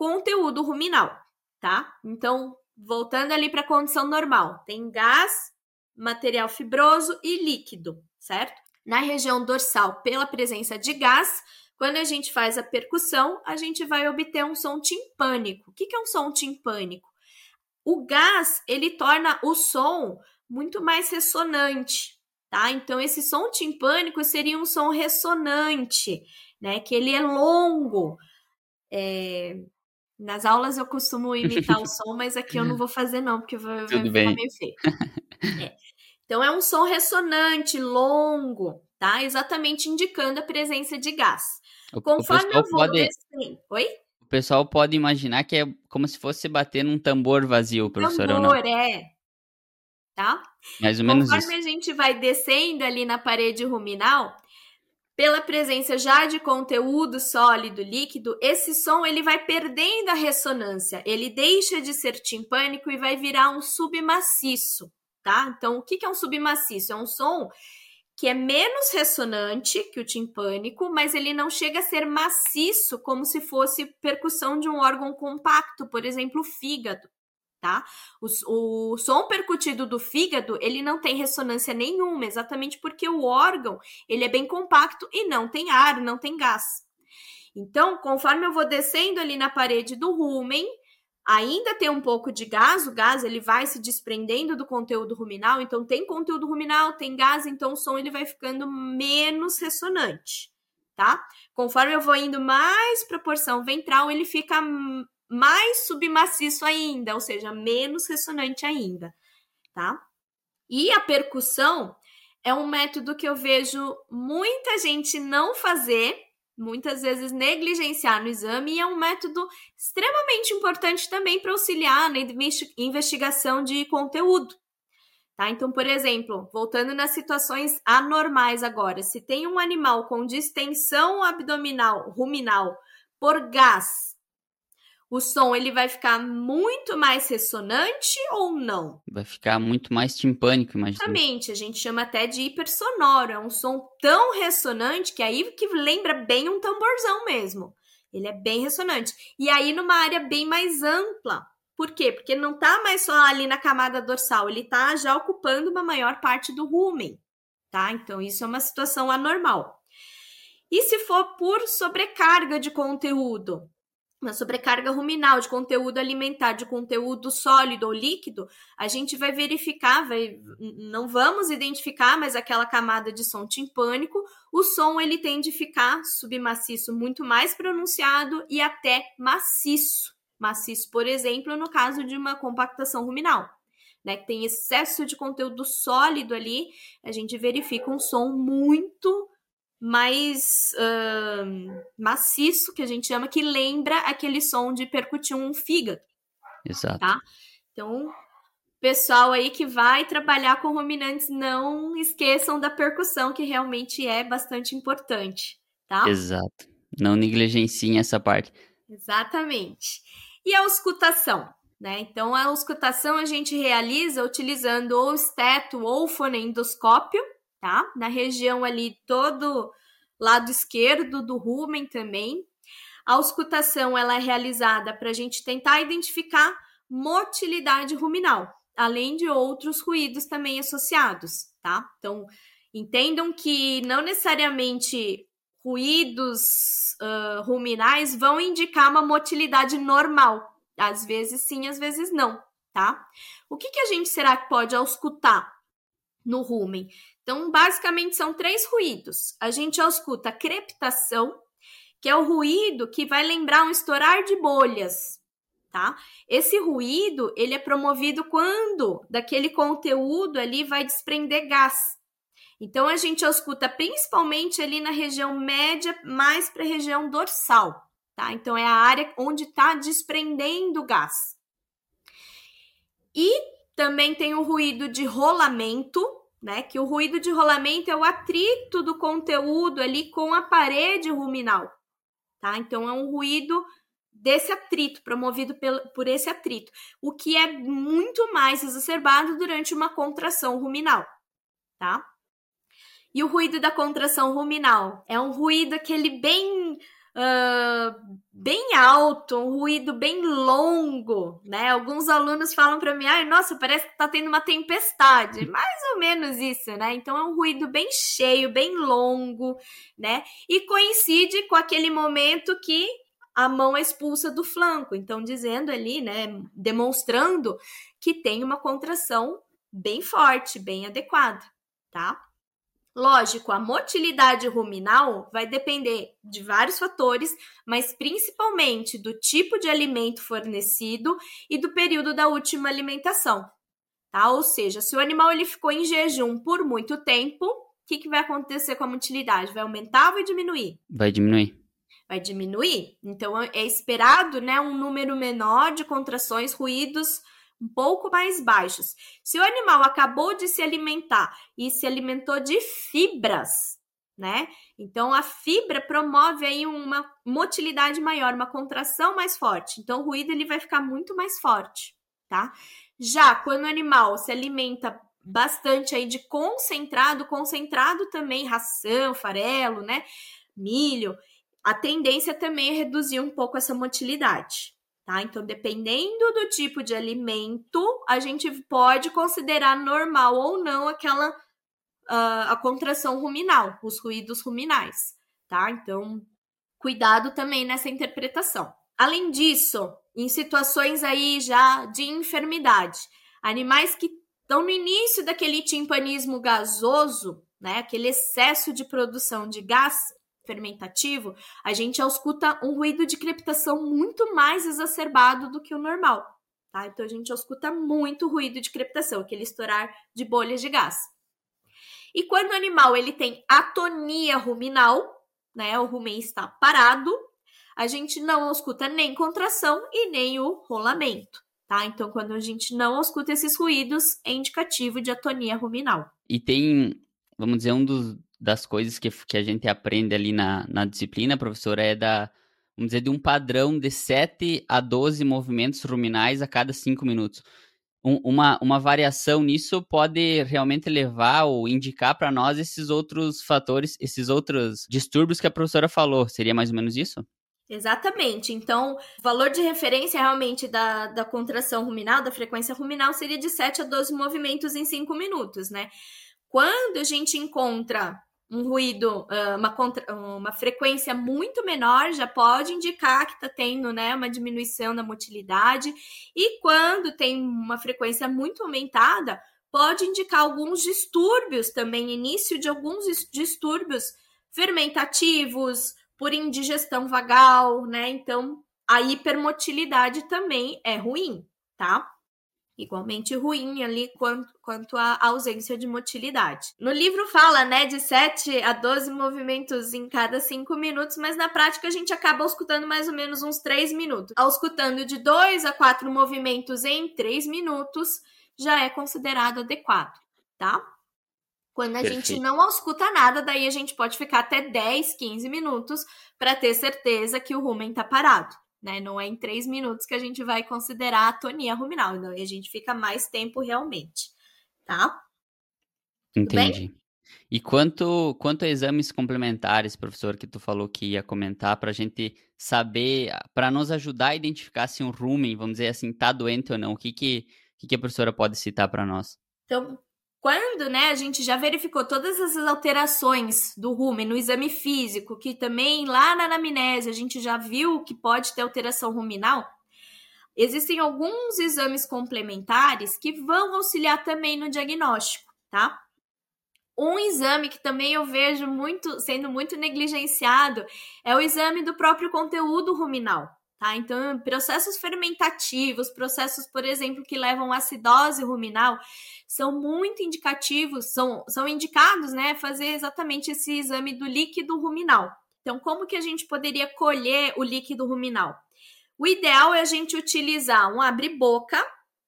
conteúdo ruminal, tá? Então, voltando ali para a condição normal, tem gás, material fibroso e líquido, certo? Na região dorsal, pela presença de gás, quando a gente faz a percussão, a gente vai obter um som timpânico. O que é um som timpânico? O gás, ele torna o som muito mais ressonante, tá? Então, esse som timpânico seria um som ressonante, né? Que ele é longo. É, nas aulas eu costumo imitar o som, mas aqui eu não vou fazer não, porque vai, vai ficar meio feio. É. Então é um som ressonante, longo, tá? Exatamente indicando a presença de gás. O, Conforme o eu vou pode... descendo... Oi? O pessoal pode imaginar que é como se fosse bater num tambor vazio, professor, tambor, ou não? é. Tá? Mais ou menos Conforme isso. a gente vai descendo ali na parede ruminal, pela presença já de conteúdo sólido líquido, esse som ele vai perdendo a ressonância, ele deixa de ser timpânico e vai virar um submaciço, tá? Então, o que é um submaciço? É um som que é menos ressonante que o timpânico, mas ele não chega a ser maciço como se fosse percussão de um órgão compacto, por exemplo, o fígado tá? O, o, som percutido do fígado, ele não tem ressonância nenhuma, exatamente porque o órgão, ele é bem compacto e não tem ar, não tem gás. Então, conforme eu vou descendo ali na parede do rumen, ainda tem um pouco de gás, o gás ele vai se desprendendo do conteúdo ruminal, então tem conteúdo ruminal, tem gás, então o som ele vai ficando menos ressonante, tá? Conforme eu vou indo mais para a porção ventral, ele fica mais submaciço ainda, ou seja, menos ressonante ainda, tá? E a percussão é um método que eu vejo muita gente não fazer, muitas vezes negligenciar no exame, e é um método extremamente importante também para auxiliar na investigação de conteúdo. Tá? Então, por exemplo, voltando nas situações anormais agora, se tem um animal com distensão abdominal, ruminal, por gás o som ele vai ficar muito mais ressonante ou não? Vai ficar muito mais timpânico, imagina. Exatamente, a gente chama até de hipersonoro, é um som tão ressonante que aí que lembra bem um tamborzão mesmo. Ele é bem ressonante. E aí numa área bem mais ampla. Por quê? Porque não tá mais só ali na camada dorsal, ele tá já ocupando uma maior parte do rumen, tá? Então isso é uma situação anormal. E se for por sobrecarga de conteúdo? Uma sobrecarga ruminal de conteúdo alimentar, de conteúdo sólido ou líquido, a gente vai verificar, vai, não vamos identificar mais aquela camada de som timpânico, o som ele tende a ficar submaciço muito mais pronunciado e até maciço. Maciço, por exemplo, no caso de uma compactação ruminal. Né, que tem excesso de conteúdo sólido ali, a gente verifica um som muito mais uh, maciço, que a gente chama, que lembra aquele som de percutir um fígado. Exato. Tá? Então, pessoal aí que vai trabalhar com ruminantes, não esqueçam da percussão, que realmente é bastante importante, tá? Exato. Não negligenciem essa parte. Exatamente. E a auscultação? Né? Então, a auscultação a gente realiza utilizando ou esteto ou foneendoscópio, tá? Na região ali todo lado esquerdo do rumen também. A auscultação ela é realizada para a gente tentar identificar motilidade ruminal, além de outros ruídos também associados, tá? Então, entendam que não necessariamente ruídos uh, ruminais vão indicar uma motilidade normal. Às vezes sim, às vezes não, tá? O que, que a gente será que pode auscultar no rumen? Então, basicamente, são três ruídos. A gente escuta crepitação, que é o ruído que vai lembrar um estourar de bolhas, tá? Esse ruído, ele é promovido quando daquele conteúdo ali vai desprender gás. Então, a gente escuta principalmente ali na região média, mais para a região dorsal, tá? Então, é a área onde está desprendendo gás. E também tem o ruído de rolamento, né? Que o ruído de rolamento é o atrito do conteúdo ali com a parede ruminal, tá? Então é um ruído desse atrito, promovido por esse atrito, o que é muito mais exacerbado durante uma contração ruminal, tá? E o ruído da contração ruminal é um ruído aquele bem uh, bem alto, um ruído bem longo, né? Alguns alunos falam para mim, ai, nossa, parece que tá tendo uma tempestade. Mais ou menos isso, né? Então é um ruído bem cheio, bem longo, né? E coincide com aquele momento que a mão é expulsa do flanco, então dizendo ali, né, demonstrando que tem uma contração bem forte, bem adequada, tá? Lógico, a motilidade ruminal vai depender de vários fatores, mas principalmente do tipo de alimento fornecido e do período da última alimentação. Tá? Ou seja, se o animal ele ficou em jejum por muito tempo, o que, que vai acontecer com a motilidade? Vai aumentar ou vai diminuir? Vai diminuir. Vai diminuir. Então é esperado né, um número menor de contrações, ruídos um pouco mais baixos. Se o animal acabou de se alimentar e se alimentou de fibras, né? Então a fibra promove aí uma motilidade maior, uma contração mais forte. Então o ruído ele vai ficar muito mais forte, tá? Já quando o animal se alimenta bastante aí de concentrado, concentrado também ração, farelo, né? Milho, a tendência também é reduzir um pouco essa motilidade. Tá? Então, dependendo do tipo de alimento, a gente pode considerar normal ou não aquela uh, a contração ruminal, os ruídos ruminais, tá? Então, cuidado também nessa interpretação. Além disso, em situações aí já de enfermidade, animais que estão no início daquele timpanismo gasoso, né, aquele excesso de produção de gás fermentativo, a gente escuta um ruído de crepitação muito mais exacerbado do que o normal. Tá? Então a gente escuta muito ruído de crepitação, aquele estourar de bolhas de gás. E quando o animal ele tem atonia ruminal, né, o rumen está parado, a gente não escuta nem contração e nem o rolamento. Tá? Então, quando a gente não escuta esses ruídos, é indicativo de atonia ruminal. E tem, vamos dizer, um dos, das coisas que, que a gente aprende ali na, na disciplina, professora, é da, vamos dizer, de um padrão de 7 a 12 movimentos ruminais a cada 5 minutos. Um, uma, uma variação nisso pode realmente levar ou indicar para nós esses outros fatores, esses outros distúrbios que a professora falou. Seria mais ou menos isso? Exatamente. Então, o valor de referência realmente da, da contração ruminal, da frequência ruminal, seria de 7 a 12 movimentos em 5 minutos, né? Quando a gente encontra um ruído, uma, contra, uma frequência muito menor, já pode indicar que está tendo né, uma diminuição da motilidade. E quando tem uma frequência muito aumentada, pode indicar alguns distúrbios também, início de alguns distúrbios fermentativos, por indigestão vagal, né? Então, a hipermotilidade também é ruim, tá? Igualmente ruim ali quanto, quanto à ausência de motilidade. No livro fala, né, de 7 a 12 movimentos em cada 5 minutos, mas na prática a gente acaba escutando mais ou menos uns 3 minutos. Ao escutando de 2 a 4 movimentos em 3 minutos, já é considerado adequado, tá? Quando a Perfeito. gente não escuta nada, daí a gente pode ficar até 10, 15 minutos para ter certeza que o rumen tá parado né? Não é em três minutos que a gente vai considerar a atonia ruminal, então a gente fica mais tempo realmente, tá? Entendi. E quanto, quanto a exames complementares, professor, que tu falou que ia comentar, para a gente saber, para nos ajudar a identificar se um rumen, vamos dizer assim, tá doente ou não, o que, que, que, que a professora pode citar para nós? Então, quando, né, a gente já verificou todas essas alterações do rumen no exame físico, que também lá na anamnese a gente já viu que pode ter alteração ruminal, existem alguns exames complementares que vão auxiliar também no diagnóstico, tá? Um exame que também eu vejo muito sendo muito negligenciado é o exame do próprio conteúdo ruminal. Tá? Então, processos fermentativos, processos, por exemplo, que levam à acidose ruminal, são muito indicativos, são, são indicados, né, fazer exatamente esse exame do líquido ruminal. Então, como que a gente poderia colher o líquido ruminal? O ideal é a gente utilizar um abre-boca,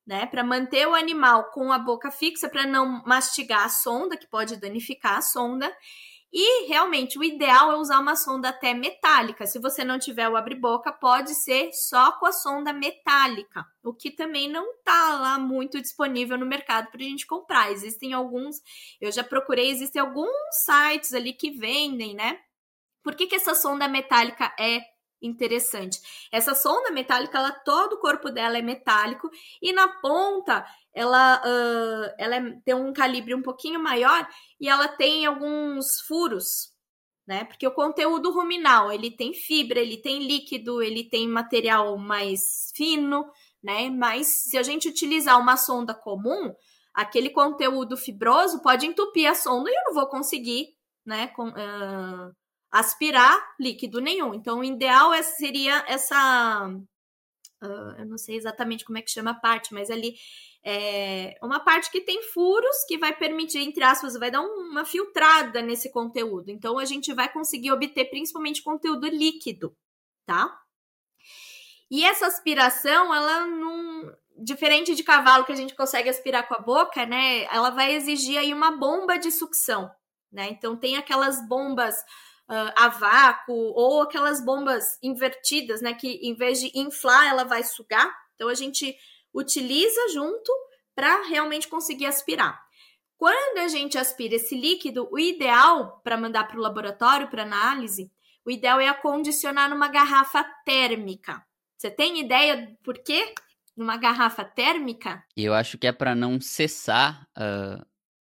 né, para manter o animal com a boca fixa, para não mastigar a sonda, que pode danificar a sonda, e realmente o ideal é usar uma sonda até metálica. Se você não tiver o abre-boca, pode ser só com a sonda metálica, o que também não tá lá muito disponível no mercado para a gente comprar. Existem alguns, eu já procurei, existem alguns sites ali que vendem, né? Por que, que essa sonda metálica é interessante. Essa sonda metálica, ela, todo o corpo dela é metálico e na ponta ela, uh, ela é, tem um calibre um pouquinho maior e ela tem alguns furos, né? Porque o conteúdo ruminal ele tem fibra, ele tem líquido, ele tem material mais fino, né? Mas se a gente utilizar uma sonda comum, aquele conteúdo fibroso pode entupir a sonda e eu não vou conseguir, né? Com, uh, aspirar líquido nenhum. Então, o ideal é, seria essa. Uh, eu não sei exatamente como é que chama a parte, mas ali é uma parte que tem furos que vai permitir, entre aspas, vai dar uma filtrada nesse conteúdo. Então, a gente vai conseguir obter principalmente conteúdo líquido, tá? E essa aspiração, ela não. Diferente de cavalo que a gente consegue aspirar com a boca, né? Ela vai exigir aí uma bomba de sucção, né? Então, tem aquelas bombas uh, a vácuo ou aquelas bombas invertidas, né? Que em vez de inflar, ela vai sugar. Então a gente utiliza junto para realmente conseguir aspirar. Quando a gente aspira esse líquido, o ideal para mandar para o laboratório para análise, o ideal é acondicionar numa garrafa térmica. Você tem ideia por quê? Numa garrafa térmica? Eu acho que é para não cessar uh,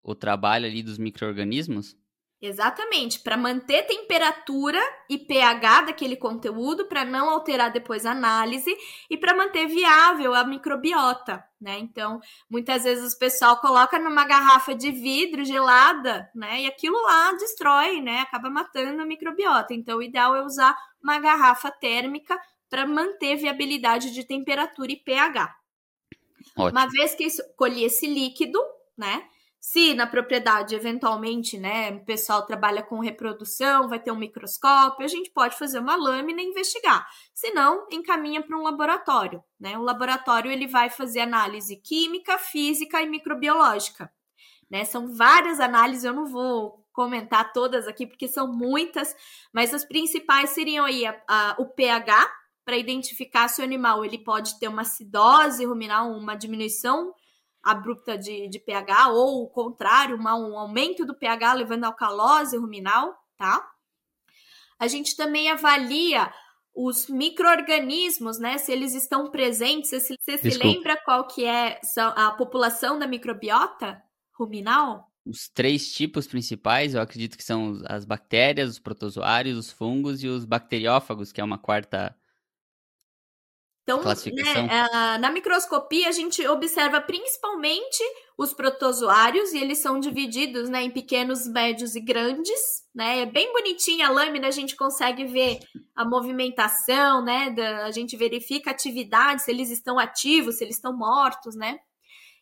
o trabalho ali dos micro-organismos. Exatamente, para manter temperatura e pH daquele conteúdo, para não alterar depois a análise e para manter viável a microbiota, né? Então, muitas vezes o pessoal coloca numa garrafa de vidro gelada, né? E aquilo lá destrói, né? Acaba matando a microbiota. Então, o ideal é usar uma garrafa térmica para manter viabilidade de temperatura e pH. Ótimo. Uma vez que escolhi esse líquido, né? Se na propriedade, eventualmente, né, o pessoal trabalha com reprodução, vai ter um microscópio, a gente pode fazer uma lâmina e investigar. Se não, encaminha para um laboratório, né? O laboratório ele vai fazer análise química, física e microbiológica, né? São várias análises, eu não vou comentar todas aqui porque são muitas, mas as principais seriam aí a, a, o pH para identificar se o animal ele pode ter uma acidose ruminal, uma diminuição abrupta de, de pH, ou o contrário, uma, um aumento do pH levando a alcalose ruminal, tá? A gente também avalia os micro-organismos, né? Se eles estão presentes, você, você se lembra qual que é a população da microbiota ruminal? Os três tipos principais, eu acredito que são as bactérias, os protozoários, os fungos e os bacteriófagos, que é uma quarta então, né, na microscopia, a gente observa principalmente os protozoários, e eles são divididos né, em pequenos, médios e grandes. Né? É bem bonitinha a lâmina, a gente consegue ver a movimentação, né? Da, a gente verifica a atividade, se eles estão ativos, se eles estão mortos, né?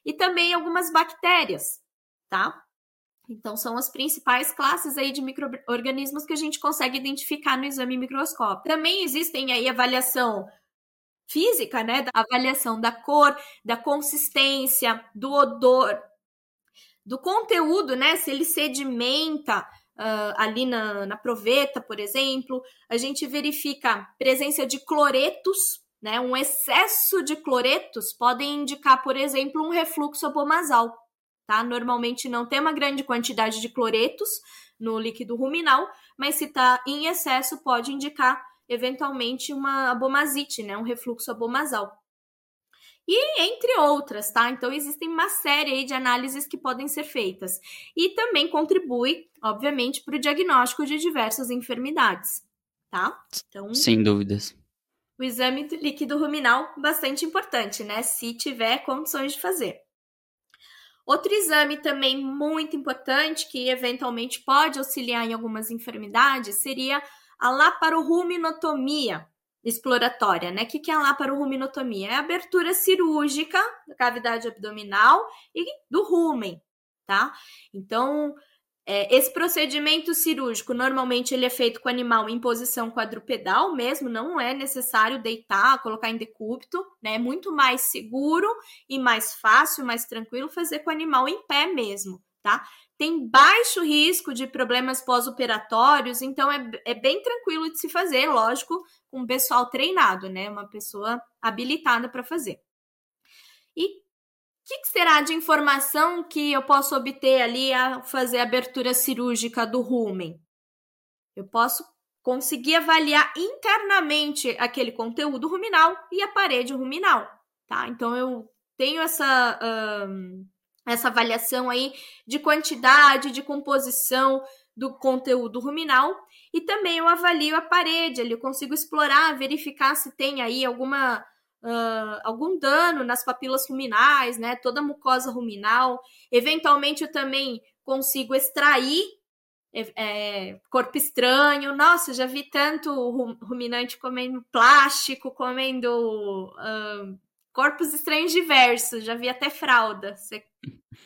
E também algumas bactérias, tá? Então, são as principais classes aí de micro-organismos que a gente consegue identificar no exame microscópio. Também existem aí avaliação física, né? Da avaliação da cor, da consistência, do odor, do conteúdo, né? Se ele sedimenta uh, ali na, na proveta, por exemplo, a gente verifica presença de cloretos, né? Um excesso de cloretos podem indicar, por exemplo, um refluxo abomasal. Tá? Normalmente não tem uma grande quantidade de cloretos no líquido ruminal, mas se está em excesso pode indicar eventualmente uma abomazite, né, um refluxo abomasal. E entre outras, tá? Então existem uma série aí de análises que podem ser feitas. E também contribui, obviamente, para o diagnóstico de diversas enfermidades, tá? Então, sem dúvidas. O exame do líquido ruminal bastante importante, né? Se tiver condições de fazer. Outro exame também muito importante que eventualmente pode auxiliar em algumas enfermidades seria a laparoruminotomia exploratória, né? O que, que é a laparoruminotomia? É a abertura cirúrgica da cavidade abdominal e do rumen, tá? Então, é, esse procedimento cirúrgico, normalmente ele é feito com o animal em posição quadrupedal mesmo, não é necessário deitar, colocar em decúbito, né? É muito mais seguro e mais fácil, mais tranquilo fazer com o animal em pé mesmo, tá? Tem baixo risco de problemas pós-operatórios, então é, é bem tranquilo de se fazer, lógico, com um pessoal treinado, né? Uma pessoa habilitada para fazer. E o que, que, será de informação que eu posso obter ali a fazer a abertura cirúrgica do rumen? Eu posso conseguir avaliar internamente aquele conteúdo ruminal e a parede ruminal, tá? Então eu tenho essa. Essa avaliação aí de quantidade, de composição do conteúdo ruminal. E também eu avalio a parede, ali eu consigo explorar, verificar se tem aí alguma uh, algum dano nas papilas ruminais, né? Toda a mucosa ruminal. Eventualmente eu também consigo extrair é, é, corpo estranho. Nossa, já vi tanto ruminante comendo plástico, comendo uh, corpos estranhos diversos. Já vi até fralda. Você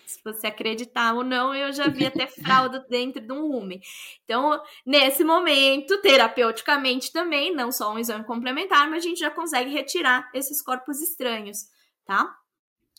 se você acreditar ou não, eu já vi até fralda dentro de um rumen. Então, nesse momento, terapeuticamente também, não só um exame complementar, mas a gente já consegue retirar esses corpos estranhos, tá?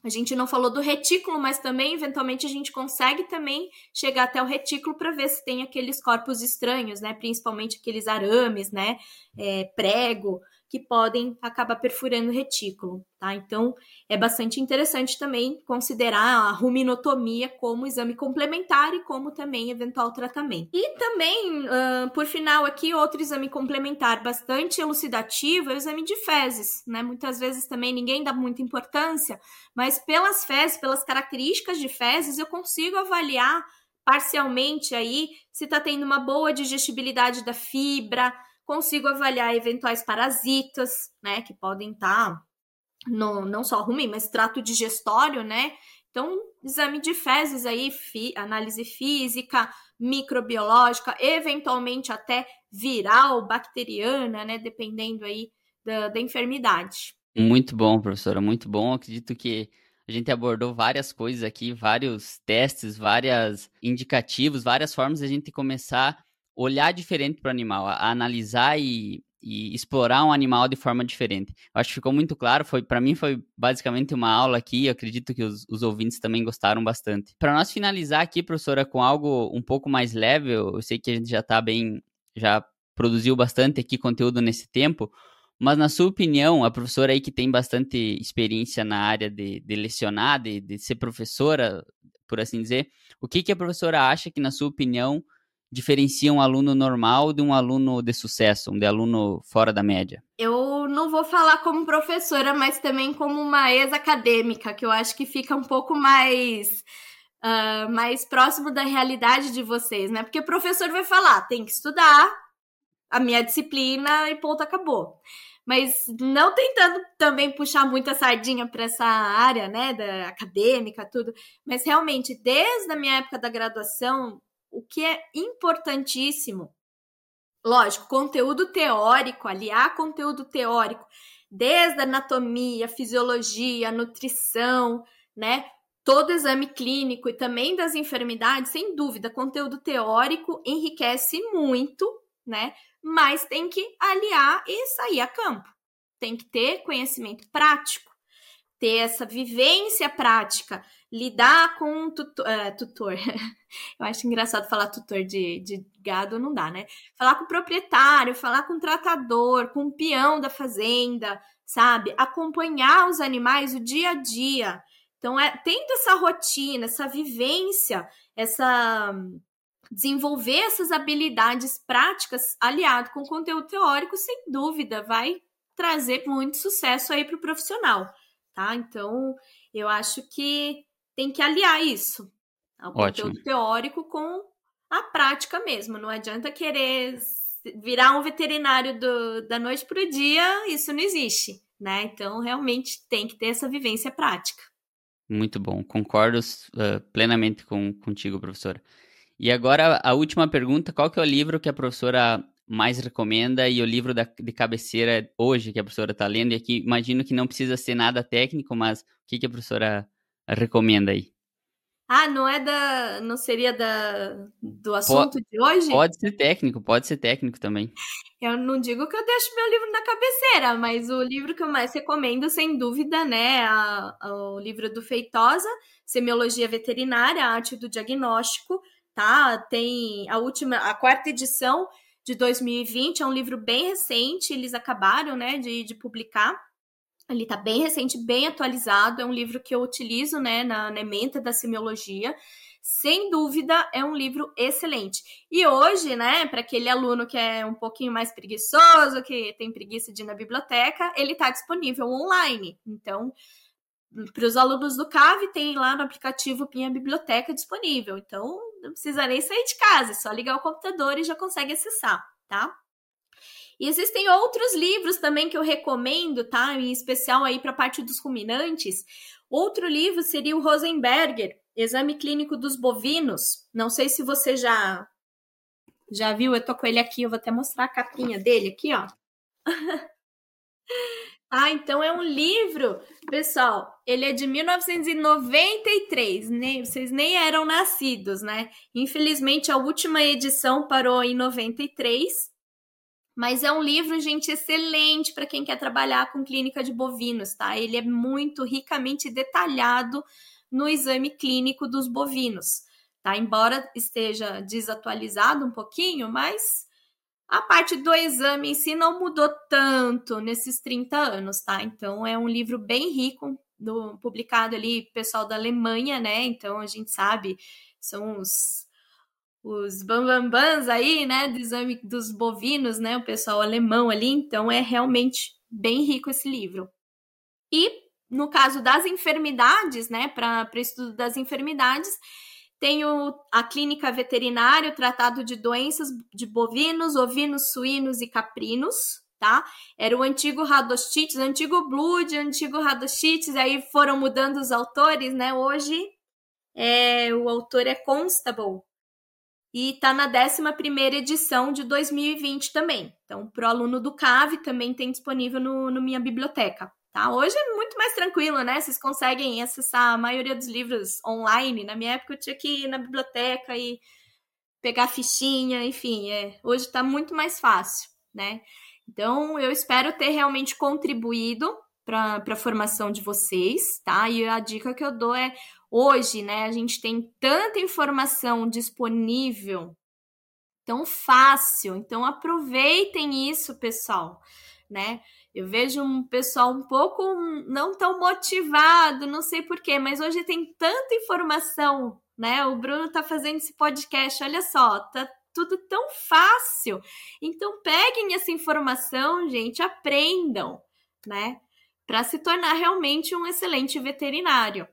A gente não falou do retículo, mas também, eventualmente, a gente consegue também chegar até o retículo para ver se tem aqueles corpos estranhos, né? Principalmente aqueles arames, né? É, prego, que podem acabar perfurando o retículo, tá? Então, é bastante interessante também considerar a ruminotomia como exame complementar e como também eventual tratamento. E também, uh, por final aqui, outro exame complementar bastante elucidativo é o exame de fezes, né? Muitas vezes também ninguém dá muita importância, mas pelas fezes, pelas características de fezes, eu consigo avaliar parcialmente aí se está tendo uma boa digestibilidade da fibra, consigo avaliar eventuais parasitas, né, que podem estar tá no, não só ruim, mas trato digestório, né? Então, exame de fezes aí, fi, análise física, microbiológica, eventualmente até viral, bacteriana, né? Dependendo aí da, da enfermidade. Muito bom, professora, muito bom. Acredito que a gente abordou várias coisas aqui, vários testes, vários indicativos, várias formas de a gente começar olhar diferente para o animal, a analisar e, e, explorar um animal de forma diferente. Eu acho que ficou muito claro, foi para mim foi basicamente uma aula aqui, eu acredito que os, os ouvintes também gostaram bastante. Para nós finalizar aqui, professora, com algo um pouco mais leve, eu sei que a gente já está bem, já produziu bastante aqui conteúdo nesse tempo, mas, na sua opinião, a professora aí que tem bastante experiência na área de, de lecionar, de, de ser professora, por assim dizer, o que, que a professora acha que, na sua opinião, diferencia um aluno normal de um aluno de sucesso, um de aluno fora da média? Eu não vou falar como professora, mas também como uma ex-acadêmica, que eu acho que fica um pouco mais. Uh, mais próximo da realidade de vocês, né? Porque o professor vai falar, tem que estudar a minha disciplina e ponto, acabou mas não tentando também puxar muita sardinha para essa área, né, da acadêmica, tudo, mas realmente desde a minha época da graduação, o que é importantíssimo, lógico, conteúdo teórico, aliar conteúdo teórico, desde anatomia, fisiologia, nutrição, né, todo exame clínico e também das enfermidades, sem dúvida, conteúdo teórico enriquece muito, né? mas tem que aliar e sair a campo. Tem que ter conhecimento prático, ter essa vivência prática, lidar com um tutor. Uh, tutor. Eu acho engraçado falar tutor de, de gado, não dá, né? Falar com o proprietário, falar com o tratador, com o peão da fazenda, sabe? Acompanhar os animais o dia a dia. Então, é, tendo essa rotina, essa vivência, essa desenvolver essas habilidades práticas aliado com conteúdo teórico, sem dúvida, vai trazer muito sucesso aí para o profissional, tá? Então, eu acho que tem que aliar isso, o Ótimo. conteúdo teórico com a prática mesmo. Não adianta querer virar um veterinário do, da noite para o dia, isso não existe, né? Então, realmente tem que ter essa vivência prática. Muito bom, concordo uh, plenamente com, contigo, professora. E agora a última pergunta, qual que é o livro que a professora mais recomenda e o livro da, de cabeceira hoje que a professora está lendo? E aqui imagino que não precisa ser nada técnico, mas o que, que a professora recomenda aí? Ah, não é da. não seria da, do assunto pode, de hoje? Pode ser técnico, pode ser técnico também. Eu não digo que eu deixo meu livro na cabeceira, mas o livro que eu mais recomendo, sem dúvida, né, a, a, o livro do Feitosa, Semiologia Veterinária, a Arte do Diagnóstico, tá? Tem a última, a quarta edição de 2020, é um livro bem recente, eles acabaram, né, de, de publicar. Ele tá bem recente, bem atualizado, é um livro que eu utilizo, né, na, na ementa da semiologia. Sem dúvida, é um livro excelente. E hoje, né, para aquele aluno que é um pouquinho mais preguiçoso, que tem preguiça de ir na biblioteca, ele está disponível online. Então, para os alunos do CAV, tem lá no aplicativo Pinha Biblioteca disponível. Então, não precisa nem sair de casa, é só ligar o computador e já consegue acessar, tá? E existem outros livros também que eu recomendo, tá? Em especial aí para a parte dos ruminantes. Outro livro seria o Rosenberger, Exame Clínico dos Bovinos. Não sei se você já já viu, eu tô com ele aqui, eu vou até mostrar a capinha dele aqui, ó. Ah, então é um livro, pessoal. Ele é de 1993, nem, vocês nem eram nascidos, né? Infelizmente a última edição parou em 93, mas é um livro, gente, excelente para quem quer trabalhar com clínica de bovinos, tá? Ele é muito ricamente detalhado no exame clínico dos bovinos, tá? Embora esteja desatualizado um pouquinho, mas a parte do exame em si não mudou tanto nesses 30 anos, tá? Então é um livro bem rico, do, publicado ali pessoal da Alemanha, né? Então a gente sabe, são os os bambambans aí, né, do exame dos bovinos, né, o pessoal alemão ali, então é realmente bem rico esse livro. E no caso das enfermidades, né, para estudo das enfermidades, Tenho a clínica veterinária, o tratado de doenças de bovinos, ovinos, suínos e caprinos, tá? Era o antigo Radostites, antigo Blood, antigo Radostites, aí foram mudando os autores, né? Hoje é, o autor é Constable e tá na 11 edição de 2020 também. Então, pro aluno do CAV também tem disponível no, no minha biblioteca. Tá? Hoje é muito mais tranquilo, né? Vocês conseguem acessar a maioria dos livros online. Na minha época eu tinha que ir na biblioteca e pegar fichinha, enfim, é, hoje está muito mais fácil, né? Então, eu espero ter realmente contribuído para a formação de vocês, tá? E a dica que eu dou é hoje, né? A gente tem tanta informação disponível, tão fácil. Então, aproveitem isso, pessoal, né? Eu vejo um pessoal um pouco não tão motivado, não sei porquê, mas hoje tem tanta informação, né? O Bruno tá fazendo esse podcast, olha só, tá tudo tão fácil. Então peguem essa informação, gente, aprendam, né? Para se tornar realmente um excelente veterinário,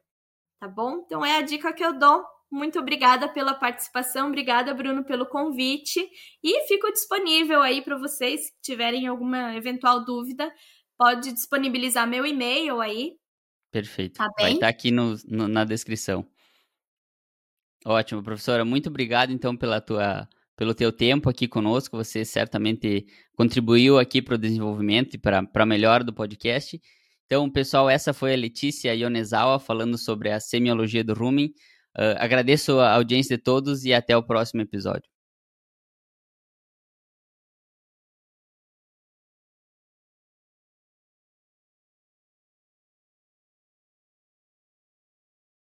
tá bom? Então é a dica que eu dou. Muito obrigada pela participação, obrigada Bruno pelo convite e fico disponível aí para vocês se tiverem alguma eventual dúvida, pode disponibilizar meu e-mail aí. Perfeito. Tá Vai estar tá aqui no, no, na descrição. Ótimo, professora. Muito obrigado então pela tua pelo teu tempo aqui conosco. Você certamente contribuiu aqui para o desenvolvimento e para a melhora do podcast. Então, pessoal, essa foi a Letícia Ionezawa falando sobre a semiologia do rumen. Uh, agradeço a audiência de todos e até o próximo episódio.